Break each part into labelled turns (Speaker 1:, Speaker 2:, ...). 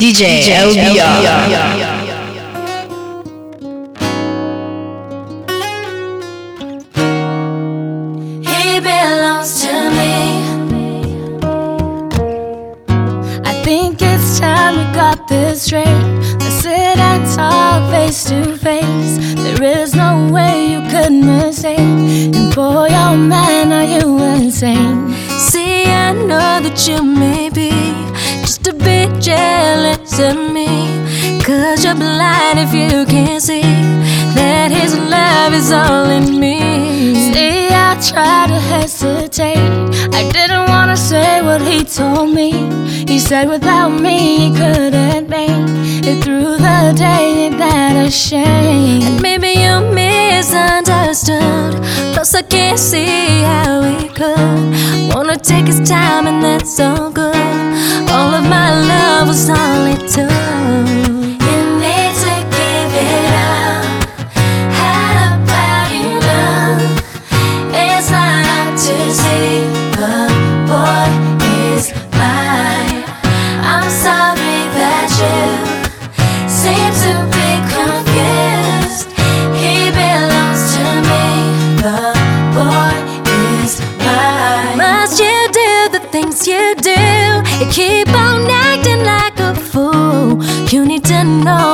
Speaker 1: DJ, LBR.
Speaker 2: He belongs to me. I think it's time we got this straight. Let's sit and talk face to face. There is no way you could mistake. And boy, oh man, are you insane? See, I know that you may jealous of me. Cause you're blind if you can't see that his love is all in me. See, I tried to hesitate. I didn't say what he told me. He said without me he couldn't make it through the day. Ain't that a shame? And maybe you misunderstood. Plus, I can't see how we could. Wanna take his time, and that's so good. All of my love was all it took.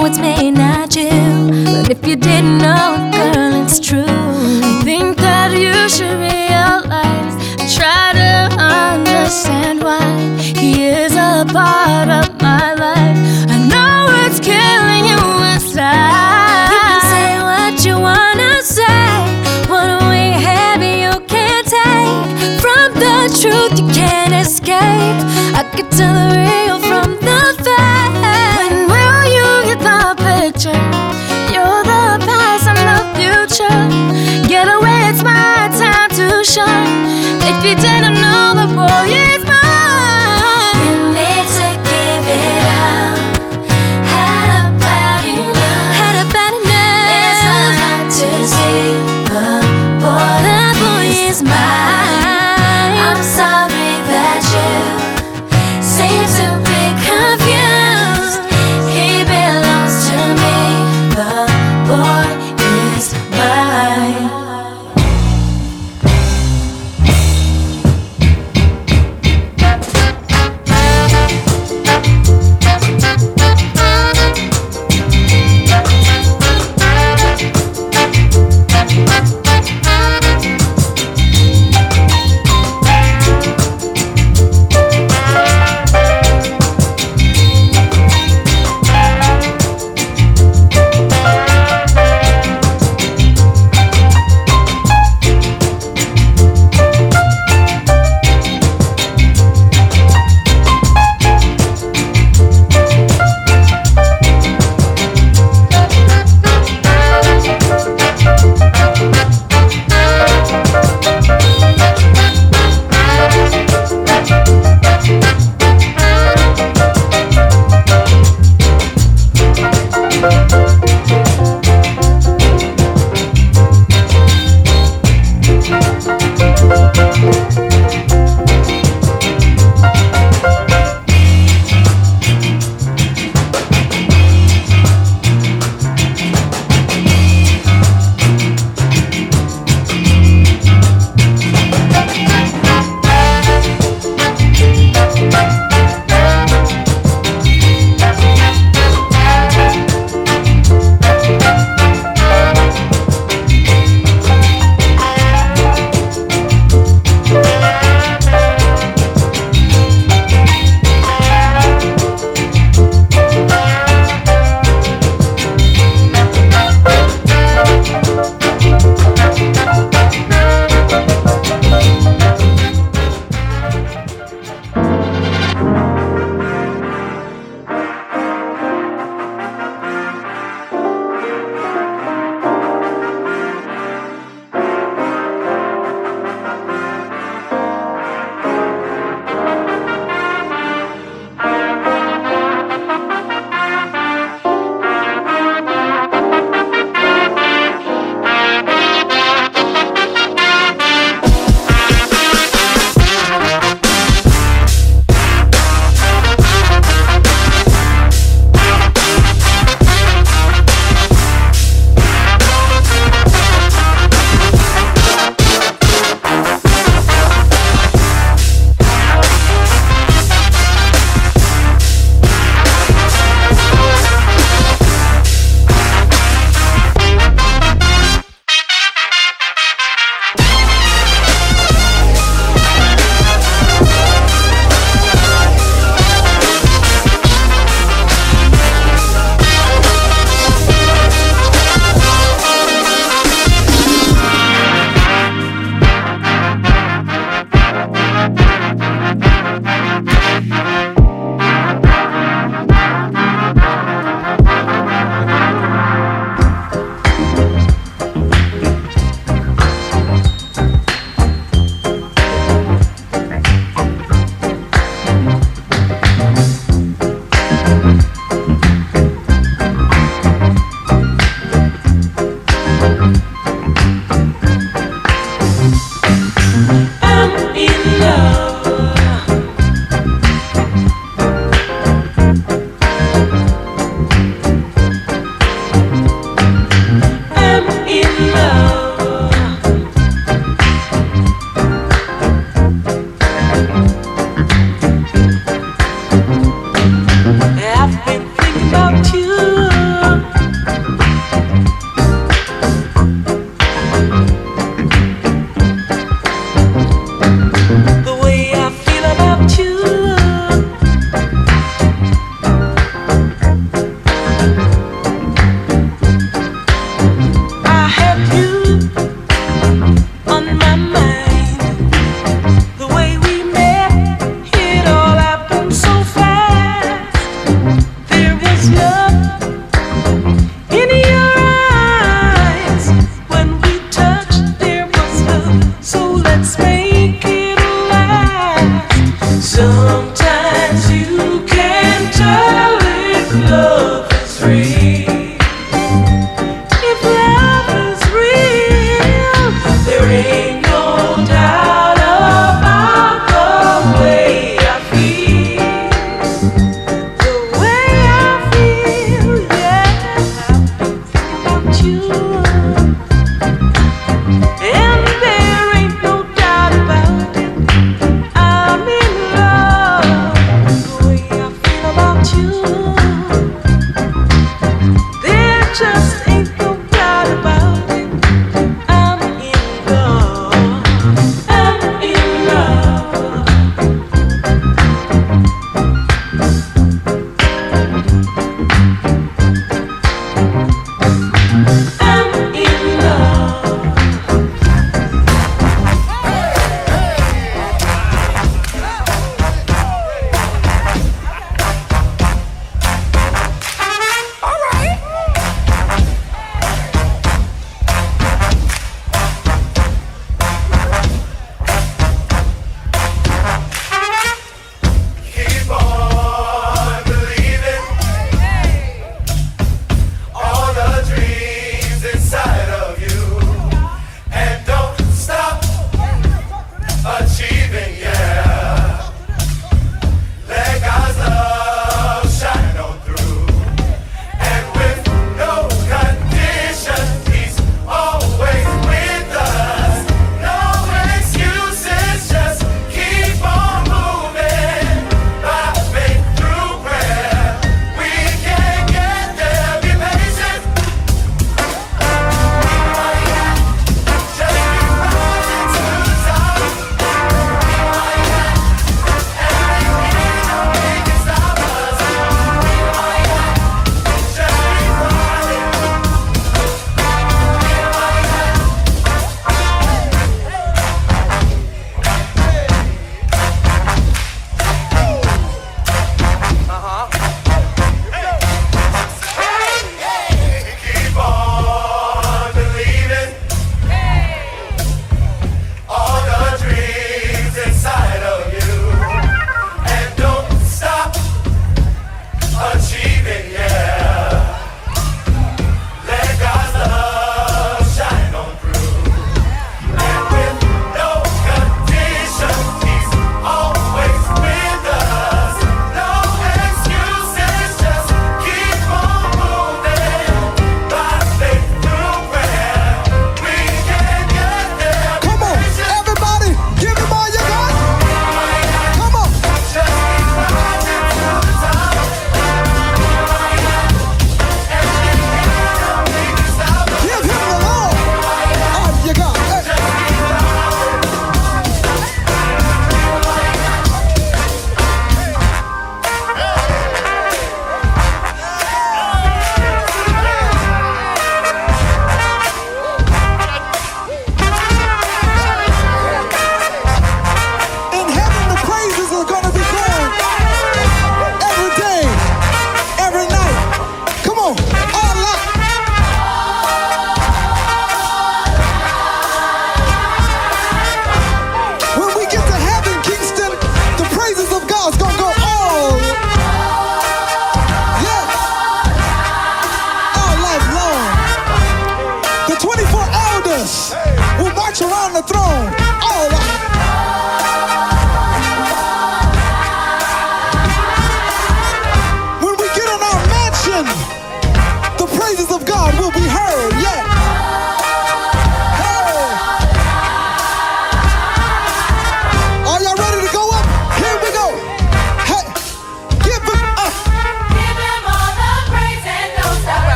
Speaker 2: Know it's me, not you. But if you didn't know, girl, it's true. I think that you should realize and try to understand why he is a part of my life. I know it's killing you inside. You can say what you wanna say. What we have you can't take. From the truth you can't escape. I can tell the real from the fake. Picture? You're the past and the future. Get away, it's my time to shine. If you didn't know the boy
Speaker 3: love.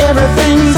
Speaker 3: Everything's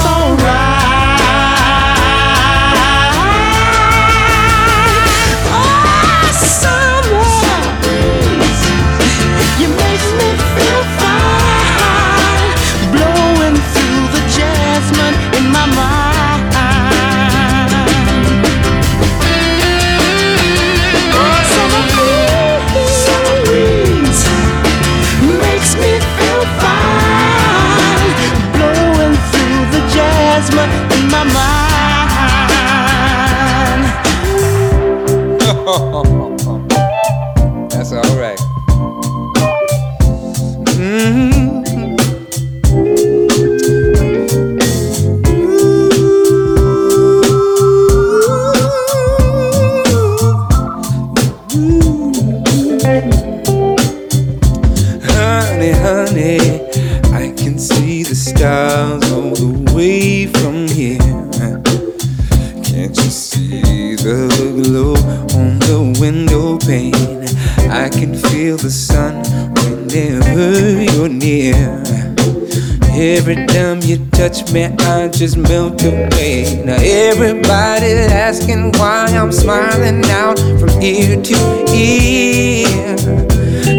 Speaker 4: just melt away. Now everybody's asking why I'm smiling now from ear to ear.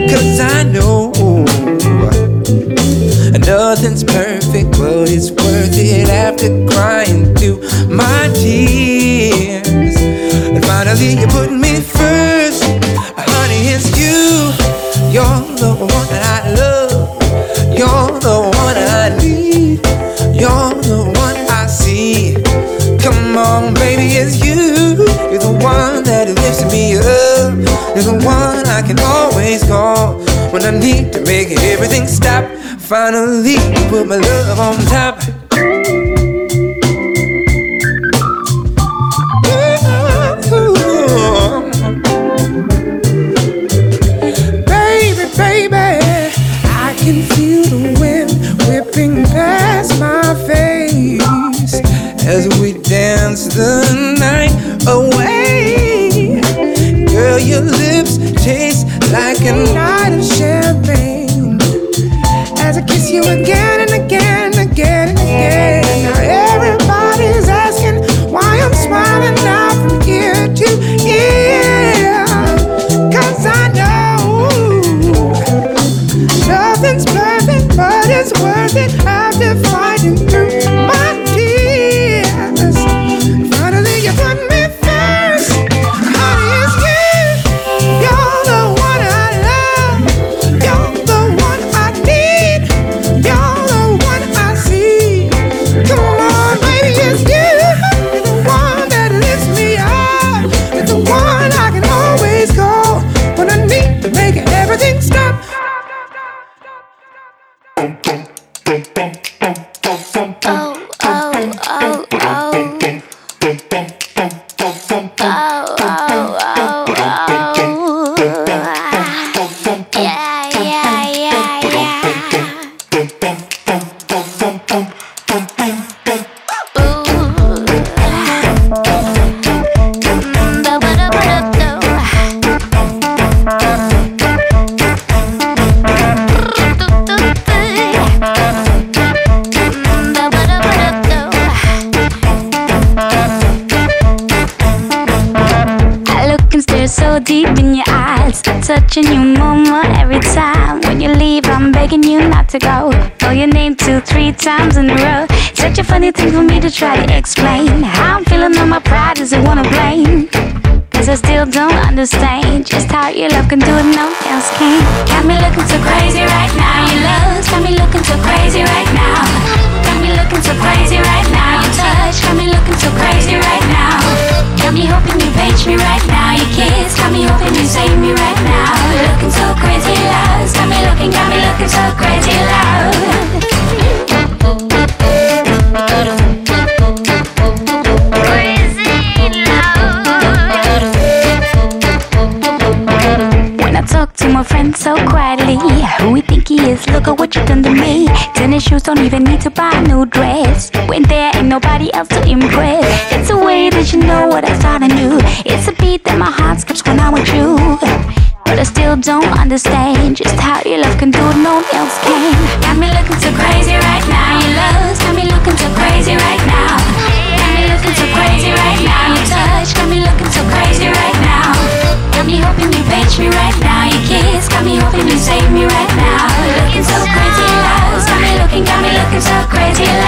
Speaker 4: Cause I know nothing's perfect, but it's worth it after crying through my tears. And finally, you put me You're the one I can always call when I need to make everything stop. Finally, you put my love on top. Baby, baby, I can feel the wind whipping past my
Speaker 5: face as we dance the a night of champagne. As I kiss you again shoes don't even need to buy a new dress. When there ain't nobody else to impress. It's a way that you know what I thought I knew. It's a beat that my heart skips when I'm with you. But I still don't understand just how your love can do it, no one else can. Got me looking so crazy right now. Your love's got me looking so crazy right now. Got me looking so crazy right now. Your touch got me looking so crazy right now. Got me hoping you page me right now. Your kiss got me hoping you save me right now. Looking so crazy loud. Got looking, got me looking so crazy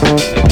Speaker 6: Tell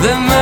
Speaker 6: the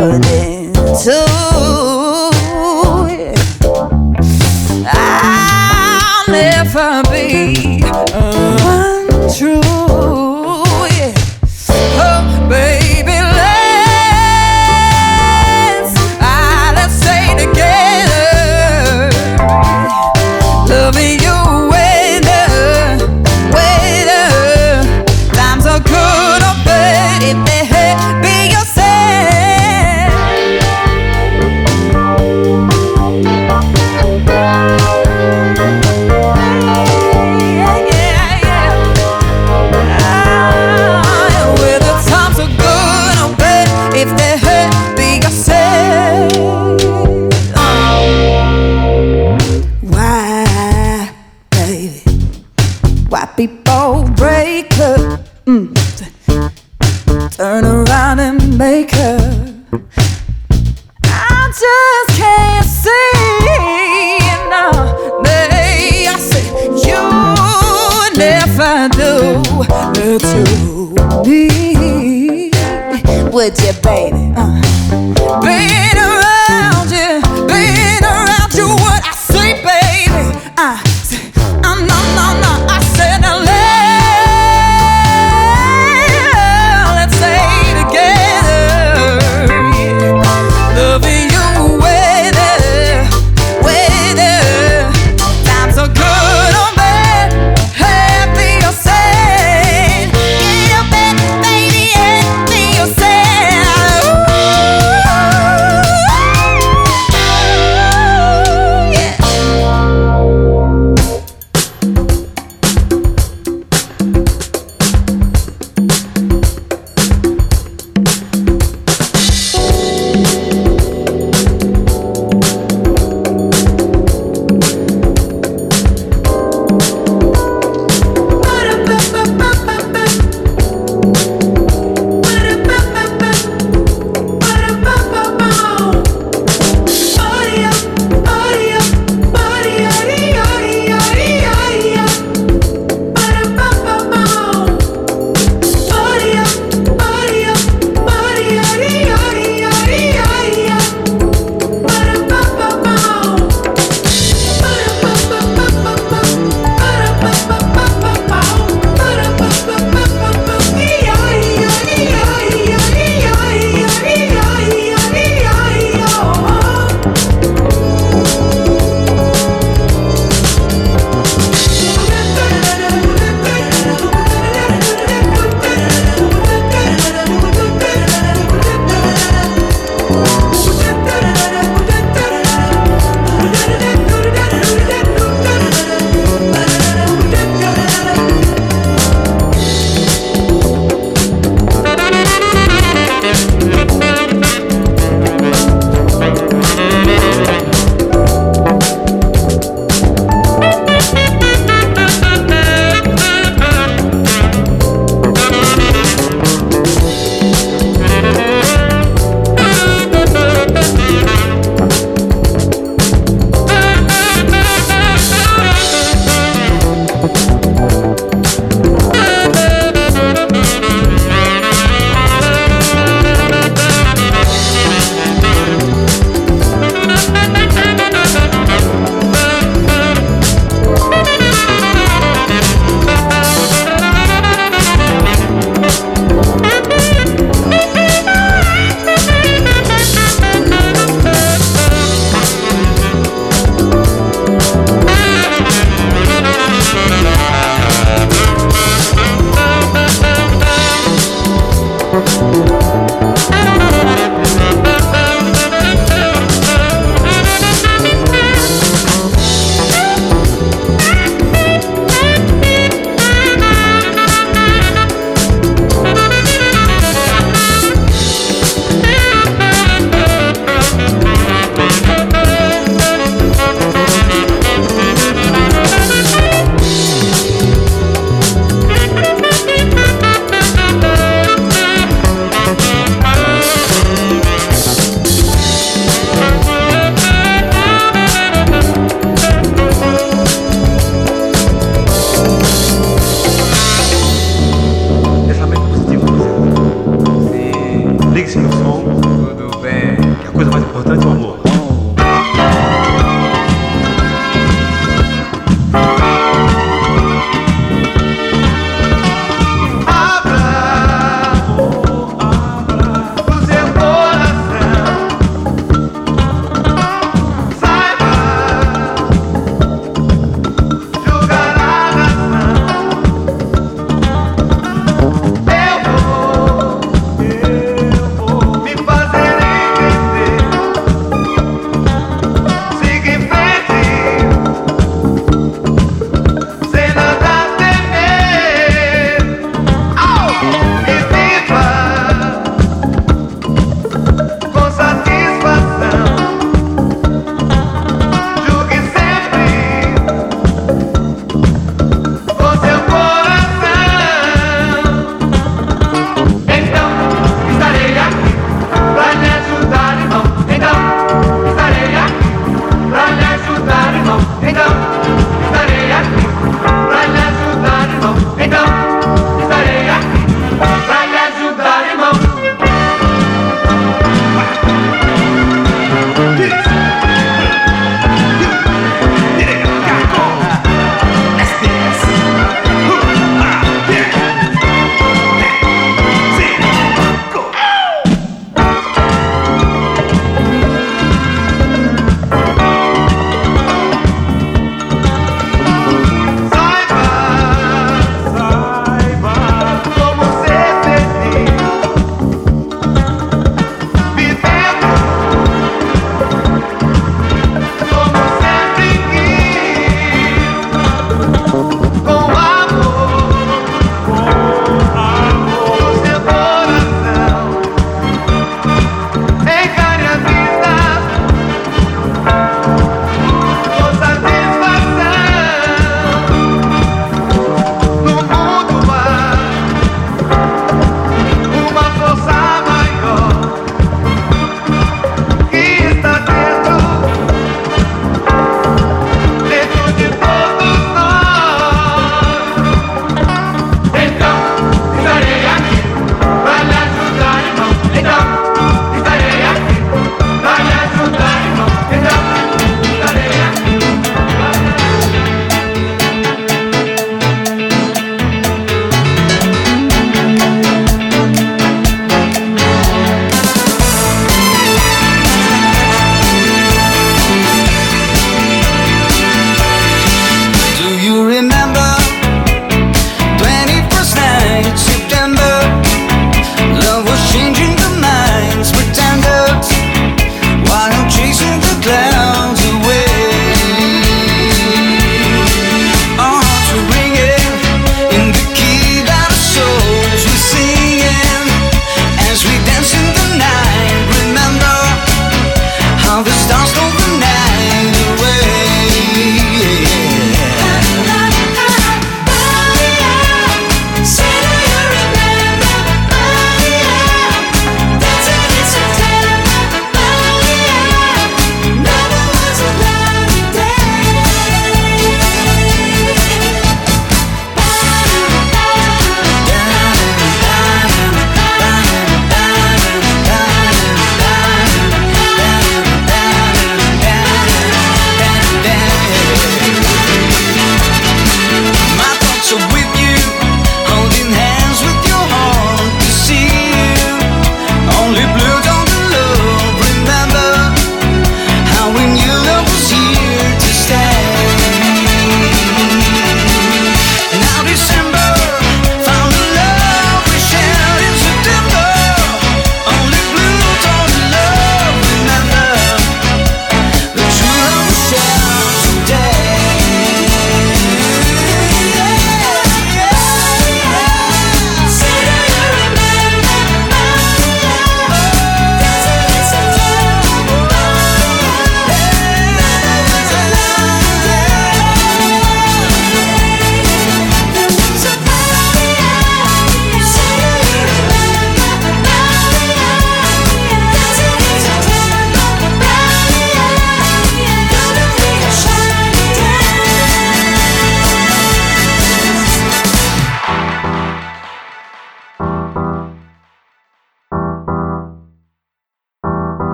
Speaker 7: go